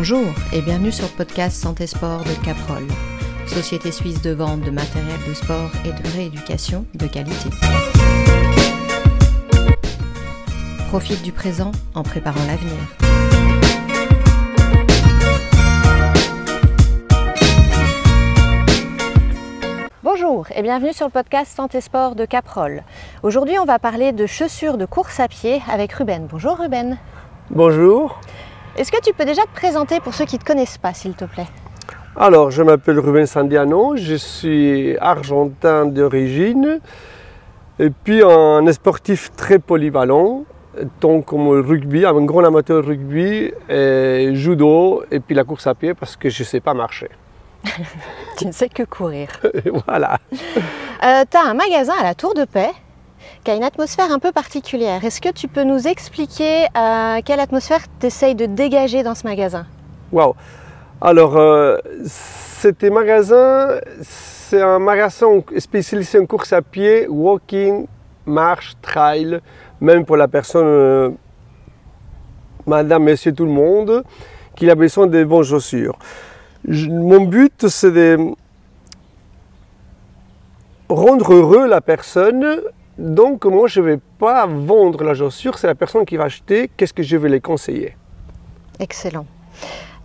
Bonjour et bienvenue sur le podcast Santé Sport de Caprol, société suisse de vente de matériel de sport et de rééducation de qualité. Profite du présent en préparant l'avenir. Bonjour et bienvenue sur le podcast Santé Sport de Caprol. Aujourd'hui, on va parler de chaussures de course à pied avec Ruben. Bonjour Ruben. Bonjour. Est-ce que tu peux déjà te présenter pour ceux qui ne te connaissent pas, s'il te plaît Alors, je m'appelle Ruben Sandiano, je suis argentin d'origine et puis un sportif très polyvalent, tant comme le rugby, un grand amateur de rugby, et judo et puis la course à pied parce que je ne sais pas marcher. Tu ne sais que courir. voilà. Euh, tu as un magasin à la Tour de Paix qui a une atmosphère un peu particulière. Est-ce que tu peux nous expliquer euh, quelle atmosphère tu essayes de dégager dans ce magasin? Waouh. Alors, euh, cet magasin, c'est un magasin spécialisé en course à pied, walking, marche, trail, même pour la personne, euh, madame, monsieur, tout le monde, qui a besoin de bonnes chaussures. Mon but, c'est de rendre heureux la personne. Donc, moi, je ne vais pas vendre la chaussure, c'est la personne qui va acheter. Qu'est-ce que je vais les conseiller? Excellent.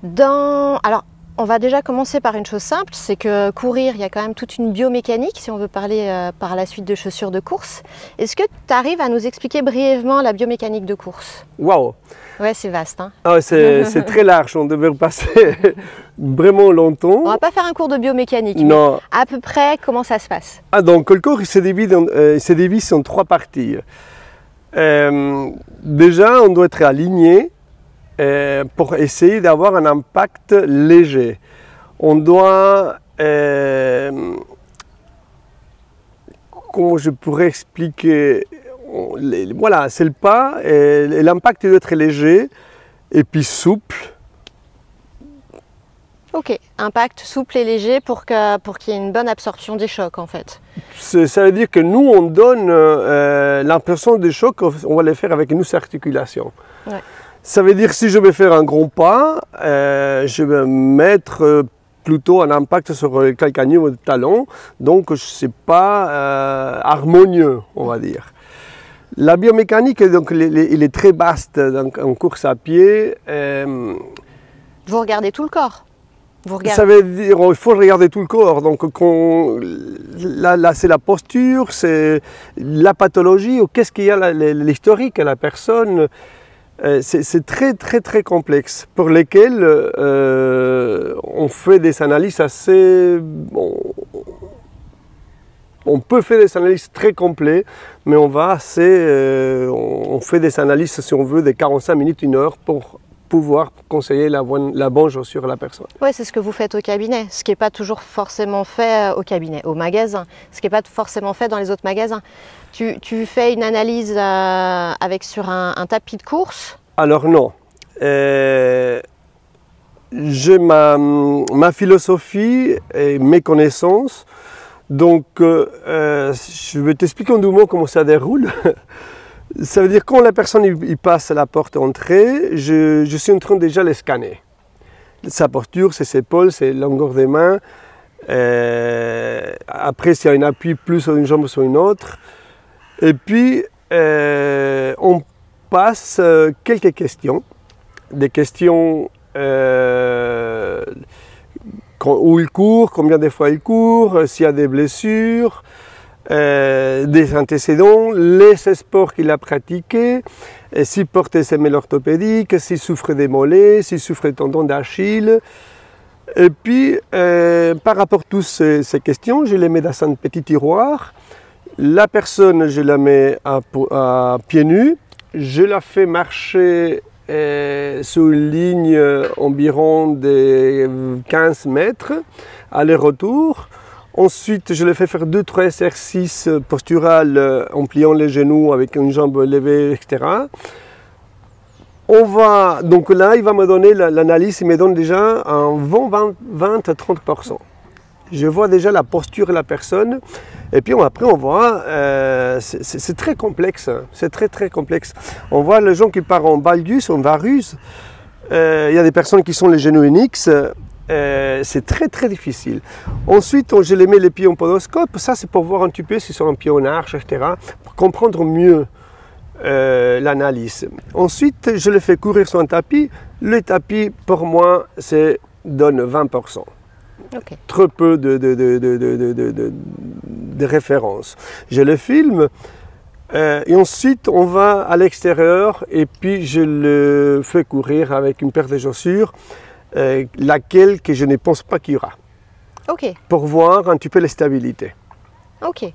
Dans... Alors, on va déjà commencer par une chose simple, c'est que courir, il y a quand même toute une biomécanique, si on veut parler euh, par la suite de chaussures de course. Est-ce que tu arrives à nous expliquer brièvement la biomécanique de course? Waouh Ouais, c'est vaste. Hein Ah, c'est très large, on devait passer vraiment longtemps. on va pas faire un cours de biomécanique. mais Non. À peu près, comment ça se passe? Ah, donc le corps il se divise en, euh, il se divise en trois parties. Euh, déjà, on doit être aligné euh, pour essayer d'avoir un impact léger. On doit, euh, comment je pourrais expliquer, les- voilà, c'est le pas, et l'impact doit être léger et puis souple. Ok, impact souple et léger pour que pour qu'il y ait une bonne absorption des chocs en fait. C'est- Ça veut dire que nous, on donne euh, l'impression de choc, on va le faire avec nos articulations. Ouais. Ça veut dire que si je vais faire un grand pas, euh, je vais mettre euh, plutôt un impact sur le calcanéum ou le talon, donc ce n'est pas euh, harmonieux, on va dire. La biomécanique, donc, il est, il très vaste en course à pied. euh, Vous regardez tout le corps. Vous ça veut dire qu'il faut regarder tout le corps. Donc, là, là, c'est la posture, c'est la pathologie, ou qu'est-ce qu'il y a, l'historique à la personne. Euh, C'est très, très, très complexe, pour lesquels euh, on fait des analyses assez. bon, on peut faire des analyses très complètes, mais on va assez. euh, on fait des analyses, si on veut, de 45 minutes, une heure pour pouvoir conseiller la bonne, la bonne chaussure à la personne. Ouais, c'est ce que vous faites au cabinet, ce qui n'est pas toujours forcément fait euh, au cabinet, au magasin, ce qui n'est pas forcément fait dans les autres magasins. Tu, tu fais une analyse euh, avec sur un, un tapis de course? Alors non. Euh, j'ai ma, ma philosophie et mes connaissances. Donc, euh, je vais t'expliquer en deux mots comment ça déroule. ça veut dire quand la personne il, passe à la porte d'entrée, je, suis en train déjà de le scanner. Sa posture, ses épaules, ses longueurs des mains. Euh, après, s'il y a un appui plus sur une jambe ou sur une autre. Et puis, euh, on passe euh, quelques questions. Des questions où il court, combien de fois il court, s'il y a des blessures, euh, des antécédents, les sports qu'il a pratiqués, et s'il porte des semelles orthopédiques, s'il souffre des mollets, s'il souffre des tendons d'Achille. Et puis, euh, par rapport à toutes ces, questions, je les mets dans un petit tiroir. La personne, je la mets à, pieds nus. Je la fais marcher euh, sur une ligne environ de 15 mètres, aller-retour. Ensuite, je le fais faire deux, trois exercices posturales euh, en pliant les genoux avec une jambe levée, etc. On va, donc là, il va me donner la- l'analyse, il me donne déjà un 20, 20, 20 à 30%. Je vois déjà la posture de la personne. Et puis après, on voit, euh, c'est- très complexe. hein. C'est très très complexe. On voit les gens qui partent en valgus, en varus. euh, il y a des personnes qui sont les genoux NX. Euh, c'est très très difficile. Ensuite, je les mets les pieds en podoscope. Ça, c'est pour voir un petit peu s'ils sont en pied en arche, etc. Pour comprendre mieux euh, l'analyse. Ensuite, je les fais courir sur un tapis. Le tapis, pour moi, c'est donne 20%. Très peu de, de, de, de, références. Je le filme. Euh, et ensuite, on va à l'extérieur et puis je le fais courir avec une paire de chaussures, euh, laquelle que je ne pense pas qu'il y aura. Ok. Pour voir un petit peu la stabilité. Ok.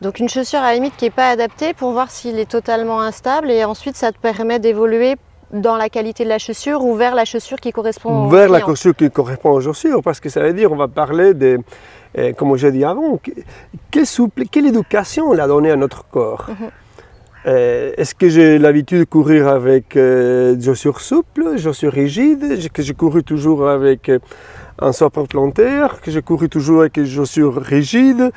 Donc une chaussure à la limite qui n'est pas adaptée pour voir s'il est totalement instable et ensuite ça te permet d'évoluer dans la qualité de la chaussure ou vers la chaussure qui correspond Vers la chaussure qui correspond aux chaussures parce que ça veut dire on va parler de, euh, comme j'ai dit avant, quelle, souple, quelle éducation on a donné à notre corps. Mhm. Euh, est-ce que j'ai l'habitude de courir avec euh, des chaussures souples, des chaussures rigides, que j'ai couru toujours avec euh, un support plantaire, que j'ai couru toujours avec des chaussures rigides,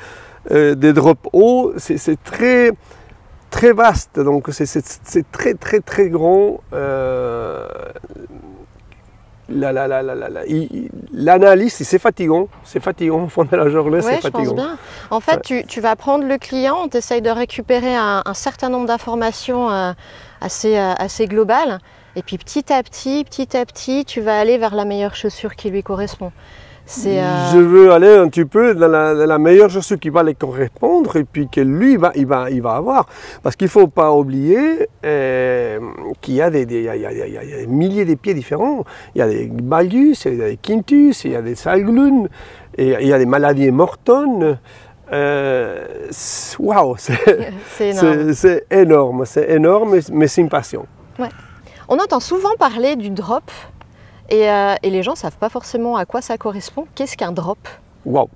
des drops hauts C'est très, très vaste, donc c'est très très très grand l'analyse, c'est fatigant. C'est fatigant au fond de la journée, c'est fatigant. Je pense bien. En fait, tu, vas prendre le client, tu essayes de récupérer un, certain nombre d'informations euh, assez, euh, assez globales. Et puis petit à petit, petit à petit, tu vas aller vers la meilleure chaussure qui lui correspond. Euh, Je veux aller un petit peu dans la, meilleure chaussure qui va les correspondre et puis que lui, va, il, va, il va avoir. Parce qu'il ne faut pas oublier euh, qu'il y, a des, milliers de pieds différents. Il y a des balgus, il y a des quintus, il y a des salglun, et il y a des maladies mortonnes. Euh, Waouh, c'est énorme. C'est énorme, mais c'est une passion. Ouais. On entend souvent parler du drop euh, et, les gens ne savent pas forcément à quoi ça correspond. Qu'est-ce qu'un drop? Wow.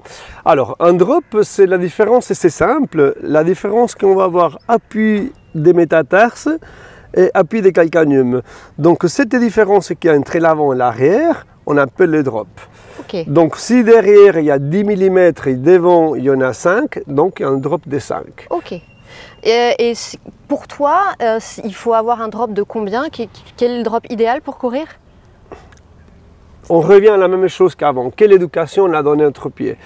Alors, un drop, c'est la différence, et c'est simple, la différence qu'on va avoir appui des métatarses et appui des calcaneum. Donc, cette différence qui a entre l'avant et l'arrière, on appelle le drop. Donc, si derrière il y a 10 mm et devant il y en a 5, donc il y a un drop de 5. Ok. Et, pour toi, euh, il faut avoir un drop de combien? Quel est le drop idéal pour courir? On revient à la même chose qu'avant. Quelle éducation on a donné à notre pied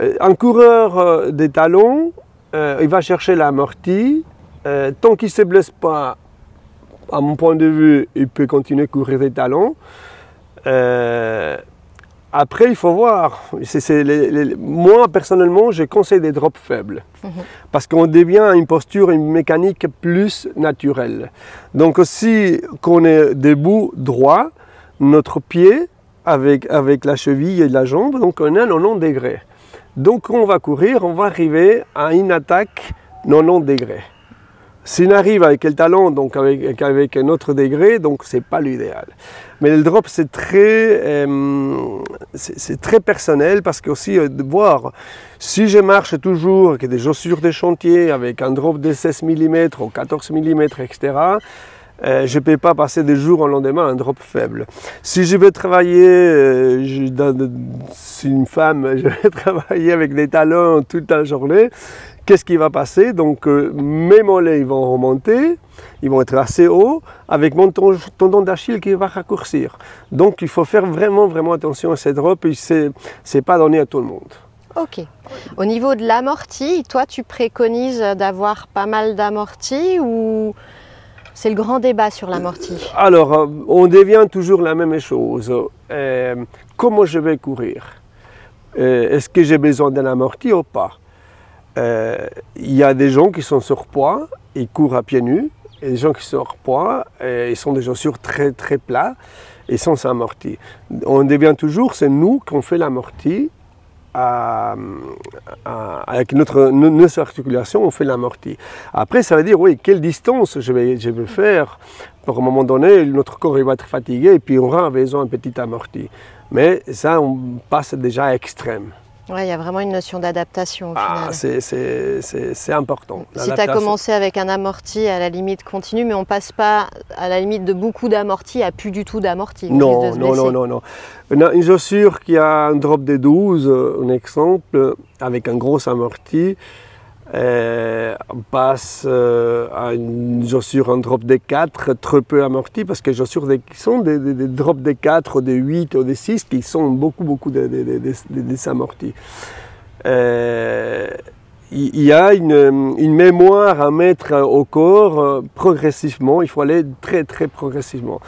euh, Un coureur euh, des talons, euh, il va chercher l'amorti. tant qu'il ne se blesse pas, à mon point de vue, il peut continuer à courir des talons. après, il faut voir. moi, personnellement, je conseille des drops faibles. Mhm. Parce qu'on devient une posture, une mécanique plus naturelle. Donc, si on est debout droit, notre pied avec, avec la cheville et la jambe, donc on est à 90 degrés. Donc on va courir, on va arriver à une attaque 90 degrés. Si on arrive avec le talon, donc avec, avec un autre degré, donc c'est pas l'idéal. Mais le drop, c'est très, euh, c'est très personnel parce que aussi euh, de voir si je marche toujours avec des chaussures de chantier avec un drop de 16 mm ou 14 mm, etc., euh, je ne peux pas passer des jours au lendemain un drop faible. Si je veux travailler, euh, je, si une femme, je vais travailler avec des talons toute la journée, qu'est-ce qui va passer? Donc euh, mes mollets vont remonter, ils vont être assez hauts, avec mon tendon d'Achille qui va raccourcir. Donc il faut faire vraiment, vraiment attention à ces drops, et ce n'est pas donné à tout le monde. Ok. Au niveau de l'amorti, toi tu préconises d'avoir pas mal d'amorti ou c'est le grand débat sur l'amorti. Alors, euh, on devient toujours la même chose. Euh, comment je vais courir? Euh, Est-ce que j'ai besoin d'un amorti ou pas? Il y a des gens qui sont surpoids, ils courent à pieds nus, et des gens qui sont surpoids, ils sont des chaussures très très plats et sans amorti. On devient toujours, c'est nous qui on fait l'amorti avec notre, notre articulation, on fait l'amorti. Après, ça veut dire, oui, quelle distance je vais, je vais faire. Pour un moment donné, notre corps il va être fatigué et puis on aura besoin d'un petit amorti. Mais ça, on passe déjà à extrême. Oui, il y a vraiment une notion d'adaptation ah, C'est important. Si tu as commencé avec un amorti à la limite continue, mais on passe pas à la limite de beaucoup d'amorti à plus du tout d'amorti. Non, non, non, non, non. Une, chaussure qui a un drop de 12, un exemple, avec un gros amorti, Euh, on passe euh, à une chaussure en drop des 4 très peu amortie parce que les chaussures des- sont des, des, des drops des 4 ou des 8 ou des 6 qui sont beaucoup beaucoup désamortis. Euh, il y a une, une mémoire à mettre au corps euh, progressivement, il faut aller très très progressivement.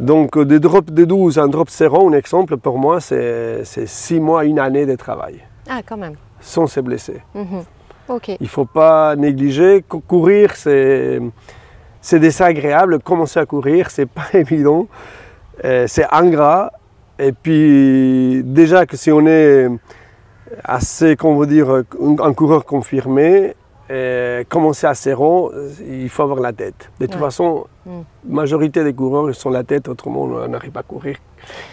Donc euh, des drops de 12 à un drop serrant, un exemple pour moi c'est 6 mois, une année de travail Ah, quand même. sans se blesser. Mhm. Il ne faut pas négliger. Cou- Courir, c'est, c'est désagréable. Commencer à courir, c'est pas évident. Euh, c'est ingrat. Et puis, déjà que si on est assez, comment vous dire, un coureur confirmé, euh, commencer à serrant, il faut avoir la tête. De toute Ouais. façon, Mm. la majorité des coureurs, sont la tête, autrement, on n'arrive pas à courir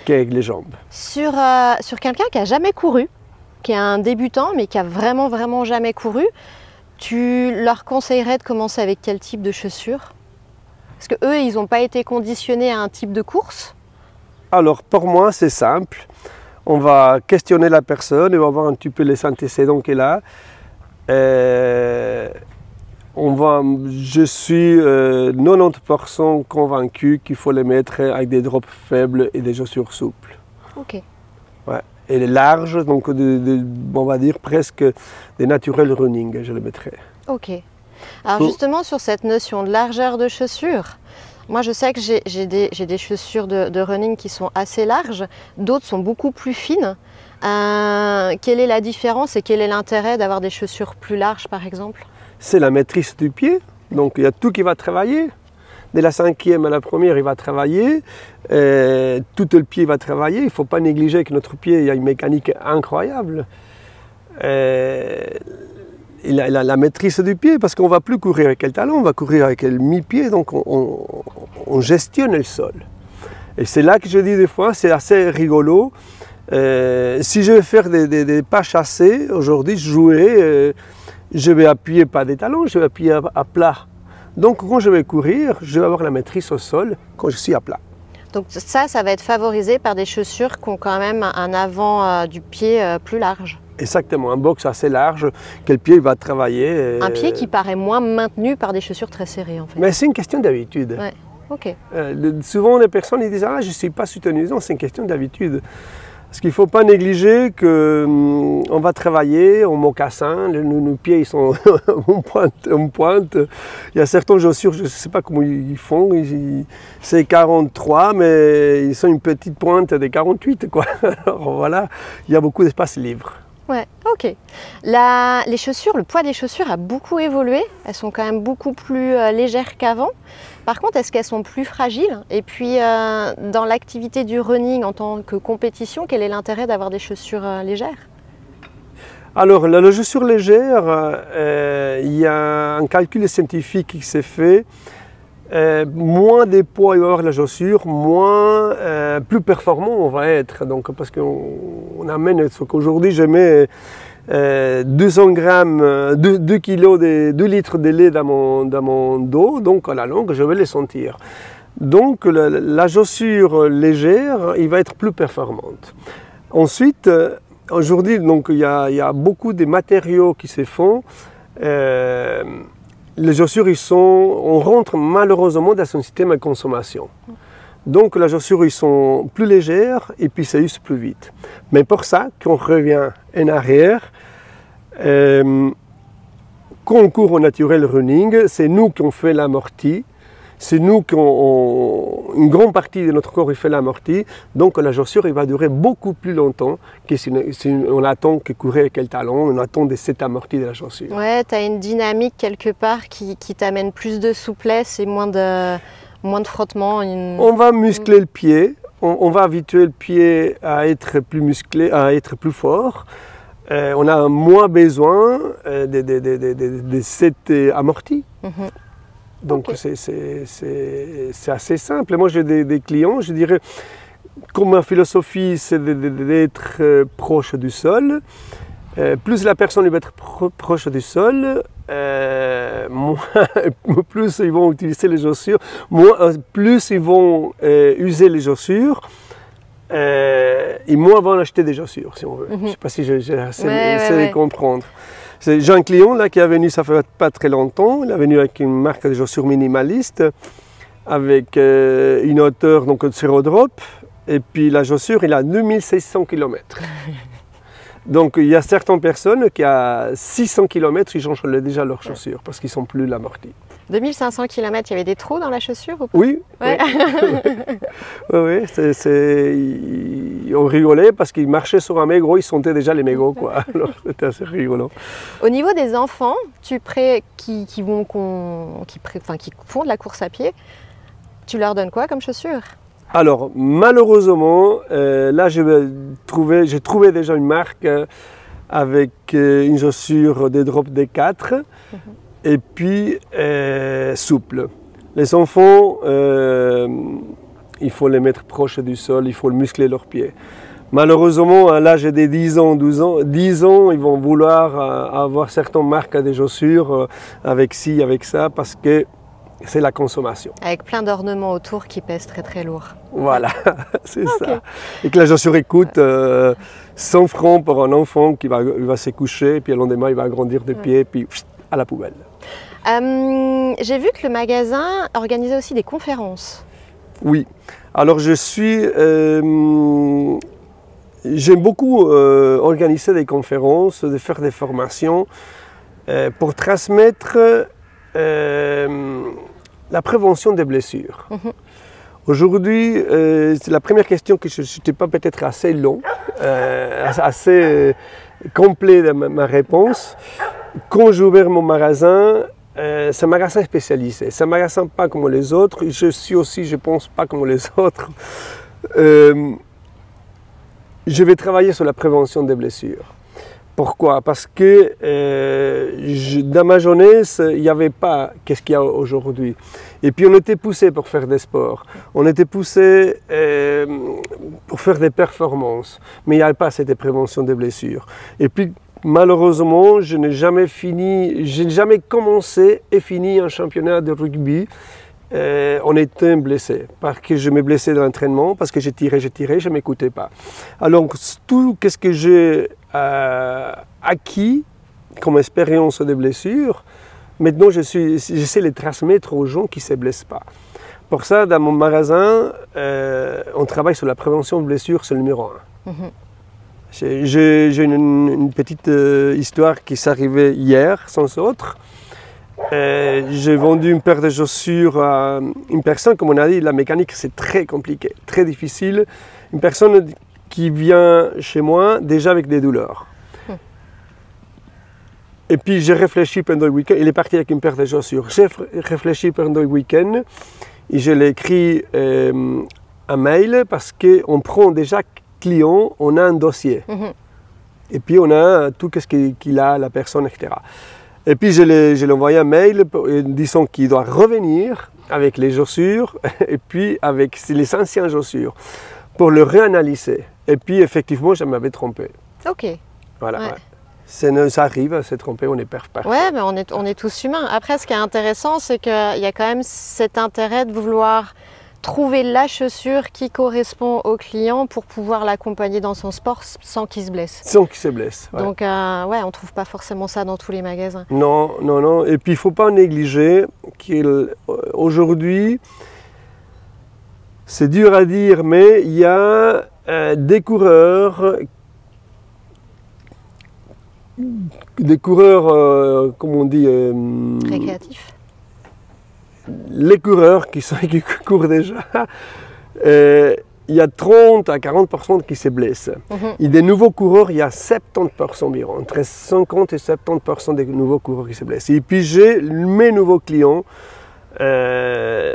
qu'avec les jambes. Sur, euh, sur quelqu'un qui a jamais couru, qui est un débutant, mais qui a vraiment, vraiment jamais couru, tu leur conseillerais de commencer avec quel type de chaussures? Parce que eux, ils n'ont pas été conditionnés à un type de course? Alors pour moi, c'est simple. On va questionner la personne et on va voir un petit peu les antécédents qu'elle a. Euh, on va, je suis euh, 90% convaincu qu'il faut les mettre avec des drops faibles et des chaussures souples. Ok. Et les larges, donc de- de- on va dire presque des naturels running, je les mettrai. Ok. Alors Pour- justement sur cette notion de largeur de chaussures, moi je sais que j'ai des, chaussures de, de running qui sont assez larges, d'autres sont beaucoup plus fines. Euh, quelle est la différence et quel est l'intérêt d'avoir des chaussures plus larges par exemple? C'est la maîtrise du pied. Donc il y a tout qui va travailler. De la cinquième à la première, il va travailler. Euh, tout le pied va travailler. Il ne faut pas négliger que notre pied a une mécanique incroyable. Euh, la maîtrise du pied parce qu'on ne va plus courir avec le talon, on va courir avec le mi-pied. Donc on, on- on gestionne le sol. Et c'est là que je dis des fois, c'est assez rigolo. Euh, si je vais faire des, pas chassés, aujourd'hui, jouais, euh, je vais appuyer pas des talons, je vais appuyer à plat. Donc quand je vais courir, je vais avoir la maîtrise au sol quand je suis à plat. Donc ça, ça va être favorisé par des chaussures qui ont quand même un avant euh, du pied euh, plus large. Exactement, un box assez large, que le pied va travailler. Un pied qui paraît moins maintenu par des chaussures très serrées en fait. Mais c'est une question d'habitude. Ouais. Ok. Euh, souvent, les personnes ils disent Ah, je ne suis pas soutenu. Non, c'est une question d'habitude. Parce qu'il ne faut pas négliger qu'on va travailler en mocassin, le- nos, nos pieds ils sont en, pointe, en pointe. Il y a certaines chaussures, je ne sais pas comment ils font, c'est 43, mais ils sont une petite pointe des 48. Quoi. Alors voilà, il y a beaucoup d'espace libre. Ouais, ok. La- les chaussures, le poids des chaussures a beaucoup évolué. Elles sont quand même beaucoup plus euh, légères qu'avant. Par contre, est-ce qu'elles sont plus fragiles Et puis, euh, dans l'activité du running en tant que compétition, quel est l'intérêt d'avoir des chaussures euh, légères? Alors, la, chaussure légère, euh, il y a un calcul scientifique qui s'est fait. Moins de poids il va y avoir la chaussure, moins, plus performant on va être. Donc, parce qu'on on amène ce qu'aujourd'hui je mets euh, 200 grammes, euh, 2, 2 kilos, de, 2 litres de lait dans mon, dans mon dos, donc à la longue je vais les sentir. Donc la, chaussure légère, il va être plus performante. Ensuite, euh, aujourd'hui, donc il y, a, beaucoup de matériaux qui se font. Euh, les chaussures, ils sont, on rentre malheureusement dans un système de consommation. Donc les chaussures, ils sont plus légères et puis ça use plus vite. Mais pour ça, quand on revient en arrière, euh, quand on court au naturel running, c'est nous qui on fait l'amorti. C'est nous qui on, une grande partie de notre corps il fait l'amorti, donc la chaussure il va durer beaucoup plus longtemps que si, on attend que courir avec talon, on attend de cet amorti de la chaussure. Ouais, tu as une dynamique quelque part qui t'amène plus de souplesse et moins de, moins de frottement. une- On va muscler le pied, on, on va habituer le pied à être plus musclé, à être plus fort. Euh, on a moins besoin de, de, cet amorti. Donc c'est- assez simple. Et Moi j'ai des, des clients, je dirais, comme ma philosophie c'est d'être euh, proche du sol, euh, plus la personne va être pro- proche du sol, euh, moins, plus ils vont utiliser les chaussures, moins, euh, plus ils vont euh, user les chaussures. euh, et moins vont acheter des chaussures, si on veut. Je ne sais pas si j'ai assez Ouais, de comprendre. C'est- J'ai un client là qui est venu, ça fait pas très longtemps. Il est venu avec une marque de chaussures minimaliste, avec euh, une hauteur donc de zéro drop. Et puis la chaussure, il a 2600 km. Donc il y a certaines personnes qui à 600 km, ils changent déjà leurs chaussures parce qu'ils sont plus l'amorti. 2500 km, il y avait des trous dans la chaussure ou pas? Oui, Ouais. oui, oui, c'est- c'est- ils- on rigolait parce qu'ils marchaient sur un mégot, ils sentaient déjà les mégots, quoi. Alors c'était assez rigolo. Au niveau des enfants tu pré... qui, qui, vont, qu'on- qui, pré- enfin, qui font de la course à pied, tu leur donnes quoi comme chaussures? Alors, malheureusement, euh, là, j'ai trouvé déjà une marque euh, avec euh, une chaussure des drops D4 et puis souple. Les enfants, il faut les mettre proches du sol, il faut muscler leurs pieds. Malheureusement, à l'âge des 10 ans, 12 ans, 10 ans, ils vont vouloir avoir certaines marques des chaussures avec ci, avec ça, parce que c'est la consommation. Avec plein d'ornements autour qui pèsent très très lourd. Voilà, c'est ça. Et que la chaussure coûte euh, 100 francs pour un enfant qui va, il va se coucher, puis le lendemain, il va grandir des pieds, puis à la poubelle. Euh, J'ai vu que le magasin organisait aussi des conférences. Oui. Alors, je suis. euh, J'aime beaucoup euh, organiser des conférences, de faire des formations pour transmettre la prévention des blessures. Mhm. Aujourd'hui, euh, c'est la première question que je n'étais pas peut-être assez long, euh, assez euh, complet dans ma, réponse. Quand j'ai ouvert mon magasin, c'est un magasin spécialisé. C'est un magasin pas comme les autres. Je suis aussi, je pense, pas comme les autres. Je vais travailler sur la prévention des blessures. Pourquoi? Parce que dans ma jeunesse, il n'y avait pas qu'est-ce qu'il y a aujourd'hui? Et puis on était poussé pour faire des sports. On était poussé euh, pour faire des performances. Mais il n'y avait pas cette prévention des blessures. Et puis malheureusement, je n'ai jamais fini, je n'ai jamais commencé et fini un championnat de rugby euh, en étant blessé. Parce que je me blessais dans l'entraînement, parce que j'ai tiré, j'ai tiré, je ne m'écoutais pas. Alors tout ce que j'ai euh, acquis comme expérience de blessure, maintenant je suis, j'essaie de les transmettre aux gens qui ne se blessent pas. Pour ça, dans mon magasin, euh, on travaille sur la prévention de blessures, c'est le numéro un. Mhm. J'ai- J'ai j'ai une, une petite euh, histoire qui s'est arrivée hier, sans autre. Euh, J'ai vendu une paire de chaussures à une personne, comme on a dit, la mécanique c'est très compliqué, très difficile. Une personne qui vient chez moi déjà avec des douleurs. Et puis j'ai réfléchi pendant le week-end, il est parti avec une paire de chaussures. J'ai réfléchi pendant le week-end et je l'ai écrit euh, un mail parce qu'on prend déjà client, on a un dossier. Mhm. Et puis on a tout ce qu'il a, la personne, etc. Et puis je l'ai je envoyé un mail euh, disant qu'il doit revenir avec les chaussures et puis avec les anciennes chaussures pour le réanalyser. Et puis effectivement, je m'avais trompé. Ok. Voilà. Ouais. ouais. Ça arrive, c'est trompé, on est per- parfait. Ouais, mais on est, on est tous humains. Après, ce qui est intéressant, c'est qu'il y a quand même cet intérêt de vouloir trouver la chaussure qui correspond au client pour pouvoir l'accompagner dans son sport sans qu'il se blesse. Sans qu'il se blesse. ouais. Donc, euh, ouais, on trouve pas forcément ça dans tous les magasins. Non, non, non. Et puis il ne faut pas négliger qu'aujourd'hui, c'est dur à dire, mais il y a euh, des coureurs, des coureurs, euh, comme on dit, euh, Récréatif. les coureurs qui, sont, qui courent déjà, euh, il y a 30 à 40% qui se blessent. Mhm. Et des nouveaux coureurs, il y a 70% environ, entre 50 et 70% des nouveaux coureurs qui se blessent. Et puis j'ai mes nouveaux clients, euh,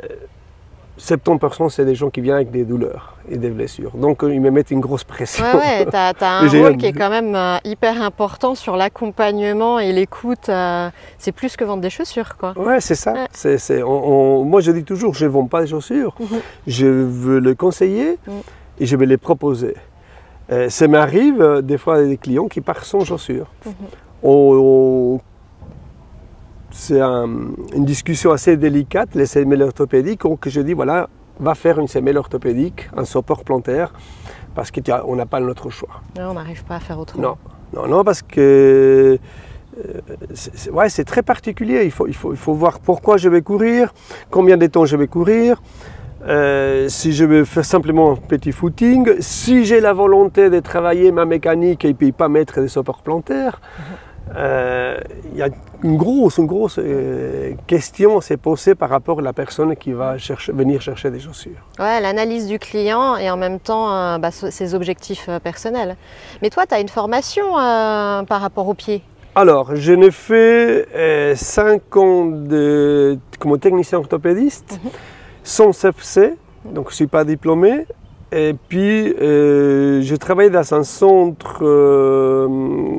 70% c'est des gens qui viennent avec des douleurs et des blessures. Donc euh, ils me mettent une grosse pression. Ouais, ouais, t'as as un rôle qui est quand même euh, hyper important sur l'accompagnement et l'écoute. euh, c'est plus que vendre des chaussures, quoi. Ouais, c'est ça. Ouais. C'est- c'est- on- on- moi, je dis toujours, je ne vends pas des chaussures. Mhm. Je veux le conseiller Mhm. et je vais les proposer. Euh, ça m'arrive des fois des clients qui partent sans chaussures. Mhm. On- on- c'est un- une discussion assez délicate, les semelles orthopédiques, donc je dis, voilà, va faire une semelle orthopédique, un support plantaire, parce qu'on n'a pas notre choix. Non, on n'arrive pas à faire autrement. Non, non, non, parce que c'est ouais, c'est très particulier. Il faut, il, faut, il faut voir pourquoi je vais courir, combien de temps je vais courir, euh, si je vais faire simplement un petit footing, si j'ai la volonté de travailler ma mécanique et puis pas mettre des supports plantaires. Euh, Il y a une grosse, une grosse euh, question à se poser par rapport à la personne qui va chercher, venir chercher des chaussures. Ouais, l'analyse du client et en même temps euh, bah, ses objectifs euh, personnels. Mais toi, tu as une formation euh, par rapport au pied. Alors, je n'ai fait 5 ans de, comme technicien orthopédiste, sans CFC, donc je ne suis pas diplômé. Et puis, euh, je travaille dans un centre euh, euh,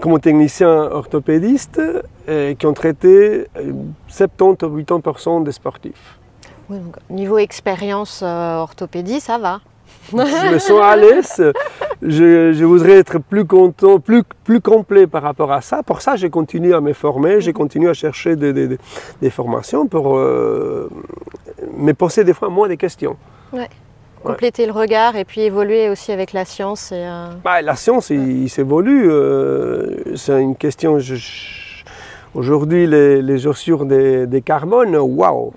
comme technicien orthopédiste euh, qui ont traité euh, 70 ou 80% des sportifs. Oui, donc, niveau expérience euh, orthopédie, ça va. je me sens à l'aise. Je, je voudrais être plus content, plus, plus complet par rapport à ça. Pour ça, j'ai continué à me former, j'ai continué à chercher des, des- des- des formations pour euh, me poser des fois moins de questions. Compléter le regard et puis évoluer aussi avec la science. Et, euh, Bah, la science, il, il s'évolue. euh, c'est une question. je- Aujourd'hui, les, les chaussures de, de carbone, waouh!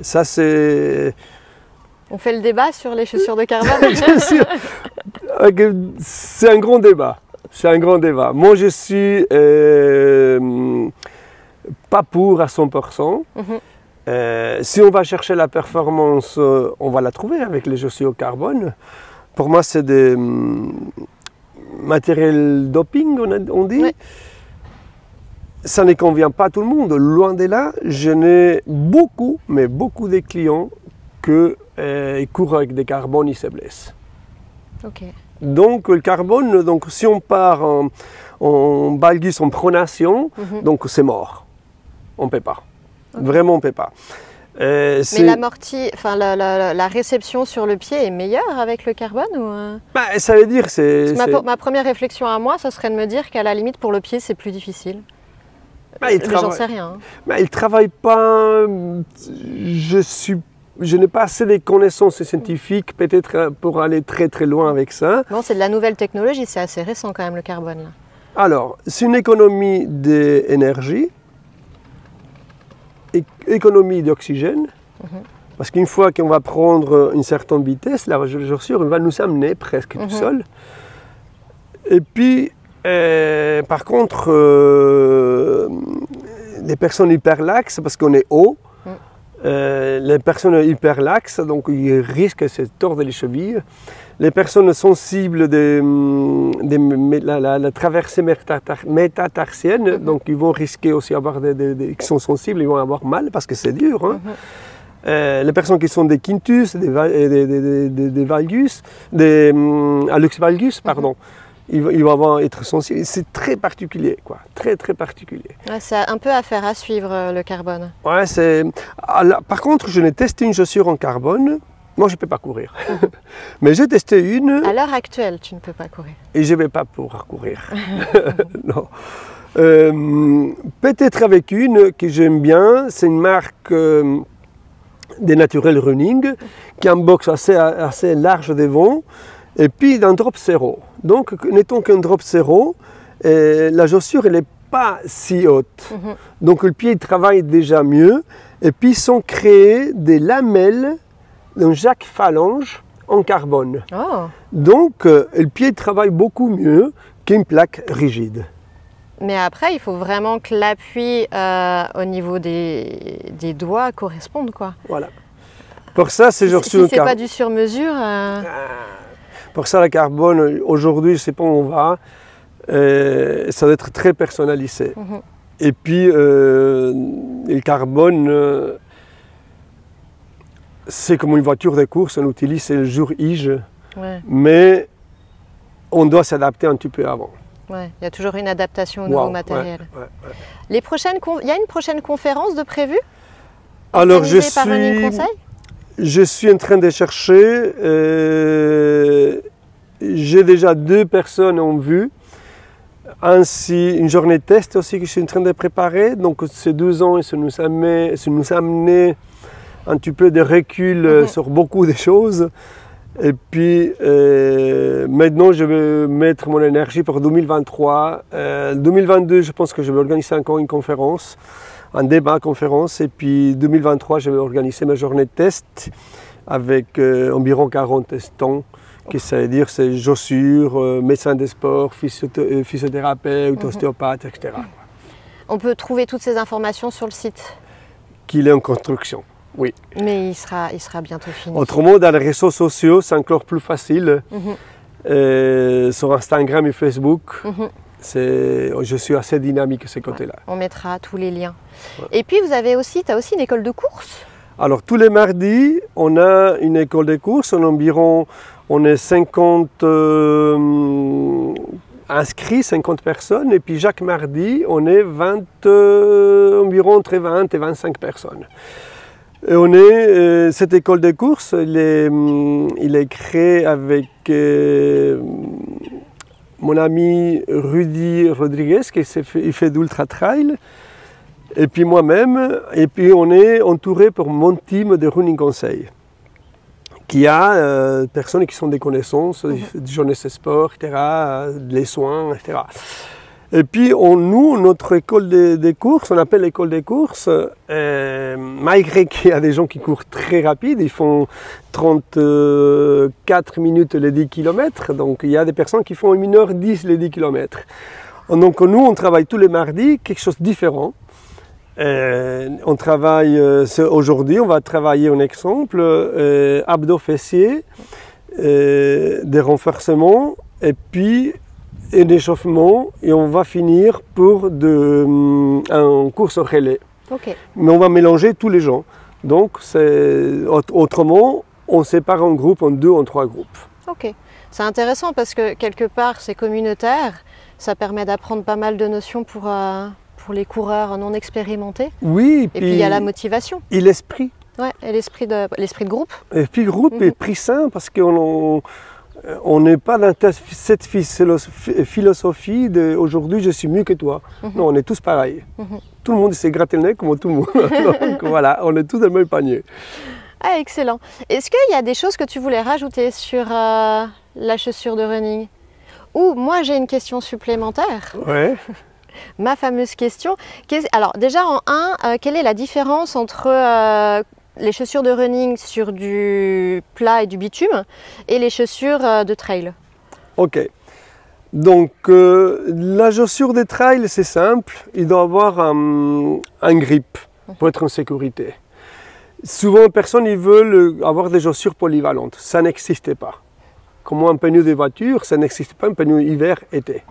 Ça, c'est. On fait le débat sur les chaussures de carbone. C'est un grand débat. C'est un grand débat. Moi, je suis euh, pas pour à 100%. Mhm. Euh, si on va chercher la performance, euh, on va la trouver avec les chaussures au carbone. Pour moi, c'est des hum, matériels doping, on, a- on dit. Ça ne convient pas à tout le monde. Loin de là, je n'ai beaucoup, mais beaucoup de clients que euh, courent avec des carbones, ils se blessent. Donc le carbone, donc si on part en, en valgus, en pronation, Mhm. donc c'est mort. On ne peut pas. Vraiment, on ne peut pas. Euh, Mais l'amorti, enfin la, la- la réception sur le pied est meilleure avec le carbone ou euh? Bah, ça veut dire c'est. ma, première réflexion à moi, ça serait de me dire qu'à la limite pour le pied c'est plus difficile. Bah, il Mais J'en travaille- sais rien. hein. bah, il travaille pas. Je suis. Je n'ai pas assez de connaissances scientifiques peut-être euh, pour aller très très loin avec ça. Bon, c'est de la nouvelle technologie, c'est assez récent quand même le carbone. Là. Alors, c'est une économie d'énergie, économie d'oxygène, parce qu'une fois qu'on va prendre une certaine vitesse, la chaussure va nous amener presque Mhm. tout seul. Et puis, euh, par contre, euh, les personnes hyperlaxes, parce qu'on est haut, Mm. euh, les personnes hyperlaxes, donc ils risquent de se tordre les chevilles. Les personnes sensibles de, de mé- la, la- la traversée métatar- métatarsienne, donc ils vont risquer aussi d'avoir des, des- des- qui sont sensibles, ils vont avoir mal parce que c'est dur. hein. Euh, les personnes qui sont des quintus, des, valgus, des hum, hallux valgus, pardon, ils, vont- ils vont avoir, être sensibles. C'est très particulier, quoi. Très, très particulier. Ouais, c'est un peu affaire à suivre euh, le carbone. Ouais, c'est... Ah, par contre, je n'ai testé une chaussure en carbone. Moi, je ne peux pas courir. Mais j'ai testé une À l'heure actuelle, tu ne peux pas courir. et je ne vais pas pouvoir courir. non. Euh, peut-être avec une que j'aime bien, c'est une marque euh, des Natural Running qui a un box assez, assez large devant et puis d'un drop zéro. Donc, n'étant qu'un drop zéro, euh, la chaussure elle n'est pas si haute. Mhm. Donc le pied il travaille déjà mieux et puis ils sont créés des lamelles d'un jack phalange en carbone. Oh, Donc, euh, le pied travaille beaucoup mieux qu'une plaque rigide. mais après, il faut vraiment que l'appui euh, au niveau des, des doigts corresponde, quoi. Voilà. Pour ça, c'est Si, genre si sur le c'est pas du sur-mesure, euh, Pour ça, le carbone, aujourd'hui, je ne sais pas où on va. ça doit être très personnalisé. Mhm. Et puis, le carbone, c'est comme une voiture de course, on utilise le jour Ige, ouais, mais on doit s'adapter un petit peu avant. ouais. Il y a toujours une adaptation au Wow, nouveau matériel. ouais. Les prochaines, il y a une prochaine conférence de prévue Alors, je suis, Conseil? je suis en train de chercher. euh, J'ai déjà deux personnes en vue. Ainsi, une journée de test aussi que je suis en train de préparer. Donc, ces deux ans, ça nous a amené, ça nous a amené un petit peu de recul euh, Mhm. sur beaucoup de choses. Et puis euh, maintenant, je vais mettre mon énergie pour 2023. Euh, 2022, je pense que je vais organiser encore une conférence, un débat conférence. Et puis 2023, je vais organiser ma journée de test avec euh, environ 40 testants, qui ça veut dire c'est chaussures, euh, médecin des sports, physio- euh, physiothérapeute, ostéopathe, etc. On peut trouver toutes ces informations sur le site, Qu'il est en construction. Oui. mais il sera, il sera bientôt fini. Autrement, dans les réseaux sociaux, c'est encore plus facile. Mhm. Euh, sur Instagram et Facebook, Mhm. c'est, je suis assez dynamique de ce côté-là. On mettra tous les liens. Et puis vous avez aussi, tu as aussi une école de course? Alors, tous les mardis, on a une école de course. On, a environ, on est 50 euh, inscrits, 50 personnes. Et puis, chaque mardi, on est 20, euh, environ entre 20 et 25 personnes. Et on est, euh, cette école de course, il est, hum, il est créé avec euh, mon ami Rudy Rodriguez, qui fait, il fait d'ultra trail. Et puis moi-même, et puis on est entouré pour mon team de running conseil, qui a euh, des personnes qui sont des connaissances, du jeunesse et sport, etc., euh, les soins, etc. Et puis on, nous, notre école des de courses, on appelle l'école des courses, euh, malgré qu'il y a des gens qui courent très rapide, ils font 34 minutes les 10 km, donc il y a des personnes qui font 1h10 les 10 km. Donc nous, on travaille tous les mardis quelque chose de différent. Euh, on travaille, euh, aujourd'hui, on va travailler un exemple, abdos fessiers, des renforcements et puis un échauffement et on va finir pour de, hum, un course relais. Mais on va mélanger tous les gens. Donc autrement, on sépare en groupe, en deux, en trois groupes. Ok. C'est intéressant parce que quelque part c'est communautaire, ça permet d'apprendre pas mal de notions pour, euh, pour les coureurs non expérimentés. Oui, Et puis il y a la motivation et l'esprit. ouais, et l'esprit de, l'esprit de groupe. Et puis groupe Mhm. est pris sain parce qu'on on- on n'est pas dans cette philo- philosophie de aujourd'hui je suis mieux que toi. Mhm. Non, on est tous pareils. Mhm. Tout le monde s'est gratté le nez comme tout le monde. Donc voilà, on est tous dans le même panier. Ah, excellent. Est-ce qu'il y a des choses que tu voulais rajouter sur euh, la chaussure de running? Ou moi j'ai une question supplémentaire, Ouais. ma fameuse question. Qu'est- Alors déjà en un, euh, quelle est la différence entre euh, les chaussures de running sur du plat et du bitume et les chaussures euh, de trail Ok. Donc euh, la chaussure des trails, c'est simple. Il doit avoir un, un grip pour être en sécurité. Souvent, personne ne veut avoir des chaussures polyvalentes. Ça n'existe pas. Comme un pneu de voiture, ça n'existe pas un pneu hiver-été.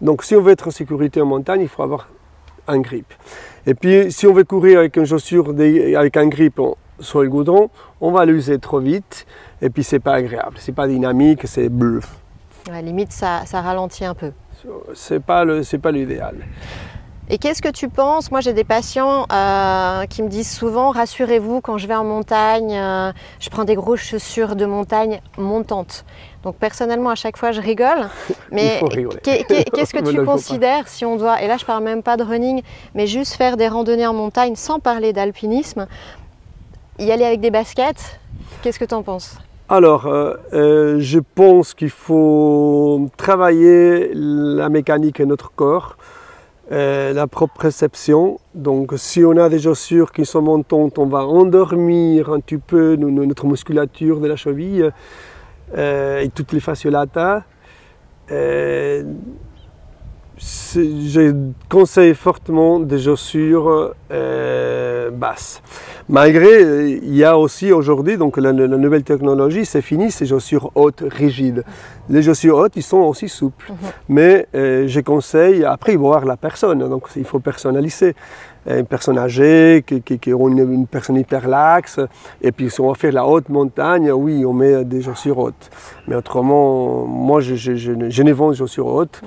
Donc si on veut être en sécurité en montagne, il faut avoir un grip. Et puis si on veut courir avec une chaussure de- avec un grip en- sur le goudron, on va l'user trop vite et puis c'est pas agréable, c'est pas dynamique, c'est bleu. À la limite, ça, ça ralentit un peu. C'est pas le, c'est pas l'idéal. Et qu'est-ce que tu penses? Moi, j'ai des patients euh, qui me disent souvent rassurez-vous, quand je vais en montagne, euh, je prends des grosses chaussures de montagne montantes. Donc, personnellement, à chaque fois, je rigole. Mais qu'est-ce que tu considères si on doit, et là, je parle même pas de running, mais juste faire des randonnées en montagne sans parler d'alpinisme, y aller avec des baskets Qu'est-ce que tu en penses? Alors, euh, je pense qu'il faut travailler la mécanique de notre corps, euh, la propre perception. Donc, si on a des chaussures qui sont montantes, on va endormir un petit peu no- no- notre musculature de la cheville euh, et toutes les fasciolata. Euh, je conseille fortement des chaussures euh, basses. Malgré, il y a aussi aujourd'hui, donc la, la nouvelle technologie, c'est fini ces chaussures hautes, rigides. Les chaussures hautes, ils sont aussi souples. Mais euh, je conseille, après, voir la personne. Donc il faut personnaliser. Une personne âgée, qui, qui, qui ont une, une personne hyper laxe, et puis si on va faire la haute montagne, oui, on met des chaussures hautes. Mais autrement, moi, je, je, je, ne- je ne vends des chaussures hautes.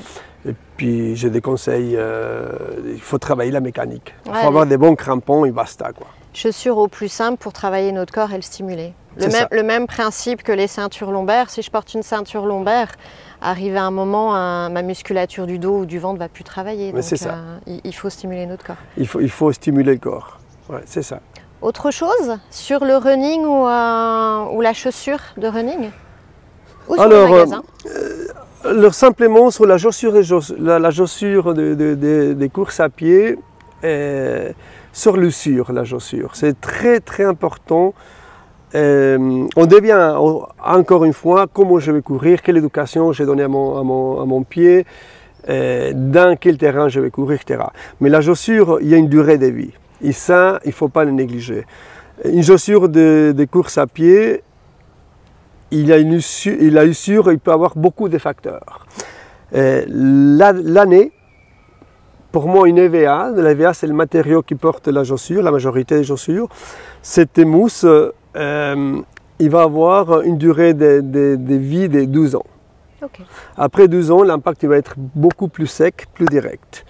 Et puis, j'ai des conseils, euh, il faut travailler la mécanique. Il faut avoir des bons crampons et basta. Quoi. Chaussures au plus simple pour travailler notre corps et le stimuler. Le même, ça. le même principe que les ceintures lombaires. Si je porte une ceinture lombaire, arrivé à un moment, un- ma musculature du dos ou du ventre va plus travailler. Mais Donc, c'est ça. euh, il, il faut stimuler notre corps. Il faut, il faut stimuler le corps. Ouais, c'est ça. Autre chose sur le running ou, euh, ou la chaussure de running? Ou sur Alors, le magasin Alors, simplement sur la chaussure, et la, chaussure de- de- de- des courses à pied, euh, sur la chaussure. C'est très très important. Euh, on devient encore une fois comment je vais courir, quelle éducation j'ai donnée à mon, à mon- à mon pied, euh, dans quel terrain je vais courir, etc. Mais la chaussure, il y a une durée de vie. Et ça, il ne faut pas le négliger. Une chaussure de, de course à pied, il a une usure, il, a usure, il peut avoir beaucoup de facteurs. Euh, la- L'année, pour moi, une EVA, la EVA c'est le matériau qui porte la chaussure, la majorité des chaussures. Cette mousse, euh, il va avoir une durée de, de- de vie de 12 ans. Après 12 ans, l'impact va être beaucoup plus sec, plus direct.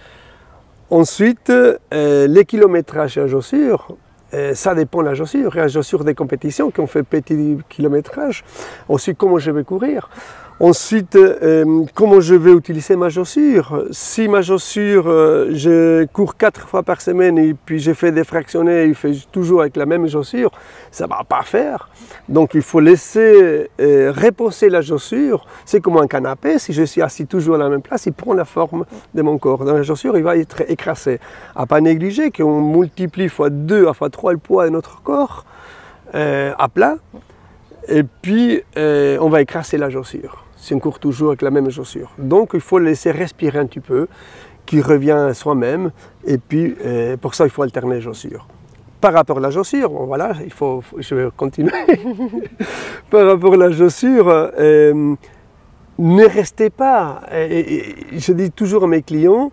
Ensuite, euh, les kilométrages à chaussure, euh, ça dépend de la chaussure. Il y a des des compétitions qui ont fait petit kilométrage. Ensuite, comment je vais courir. Ensuite, euh, comment je vais utiliser ma chaussure? Si ma chaussure, euh, je cours quatre fois par semaine et puis je fais des fractionnés, il fait toujours avec la même chaussure, ça ne va pas faire. Donc il faut laisser euh, reposer la chaussure. C'est comme un canapé. Si je suis assis toujours à la même place, il prend la forme de mon corps. Dans la chaussure, il va être écrasé. À pas négliger qu'on multiplie fois 2 à fois 3 le poids de notre corps à plat. Et puis, on va écraser la chaussure. Si on court toujours avec la même chaussure. Donc, il faut laisser respirer un petit peu, qui revient à soi-même. Et puis, euh, pour ça, il faut alterner les chaussures. Par rapport à la chaussure, bon, voilà, il faut, je vais continuer. Par rapport à la chaussure, euh, ne restez pas, et- et- et je dis toujours à mes clients,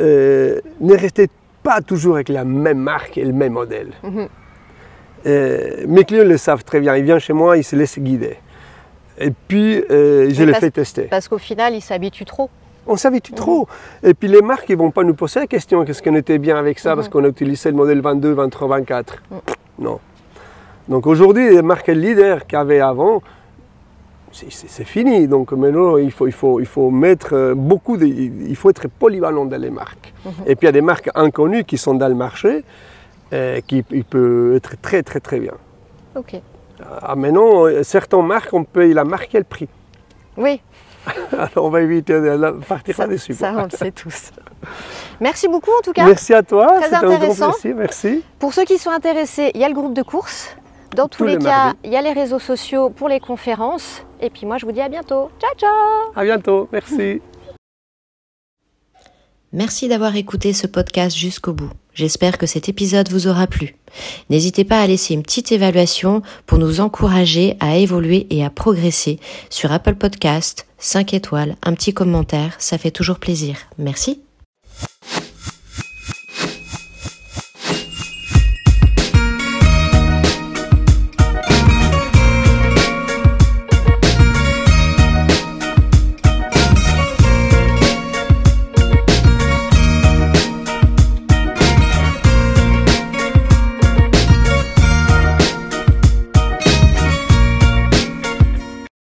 euh, ne restez pas toujours avec la même marque et le même modèle. Mhm. Euh, mes clients le savent très bien, ils viennent chez moi, ils se laissent guider. Et puis, euh, je les fais tester. Parce qu'au final, ils s'habituent trop. On s'habitue trop. Et puis les marques, ils vont pas nous poser la question, qu'est-ce qu'on était bien avec ça, parce qu'on a utilisé le modèle 22, 23, 24. Non. Donc aujourd'hui, les marques leaders qu'il y avait avant, c'est- fini. Donc maintenant, il faut, il faut, il faut mettre euh, beaucoup de... Il faut être polyvalent dans les marques. Et puis il y a des marques inconnues qui sont dans le marché, euh, qui peuvent être très, très, très bien. Ok. Ah, maintenant, euh, certaines marques, on paye la marque et le prix. Oui, Alors on va éviter de partir ça, là-dessus. ça, on le sait tous. Merci beaucoup en tout cas. Merci à toi, Très un grand intéressant. plaisir, merci. Pour ceux qui sont intéressés, il y a le groupe de course. Dans tous Tous les les cas, il y a les réseaux sociaux pour les conférences. Et puis moi, je vous dis à bientôt. Ciao, ciao À bientôt, merci. Merci d'avoir écouté ce podcast jusqu'au bout. J'espère que cet épisode vous aura plu. N'hésitez pas à laisser une petite évaluation pour nous encourager à évoluer et à progresser sur Apple Podcast, 5 étoiles, un petit commentaire, ça fait toujours plaisir. Merci.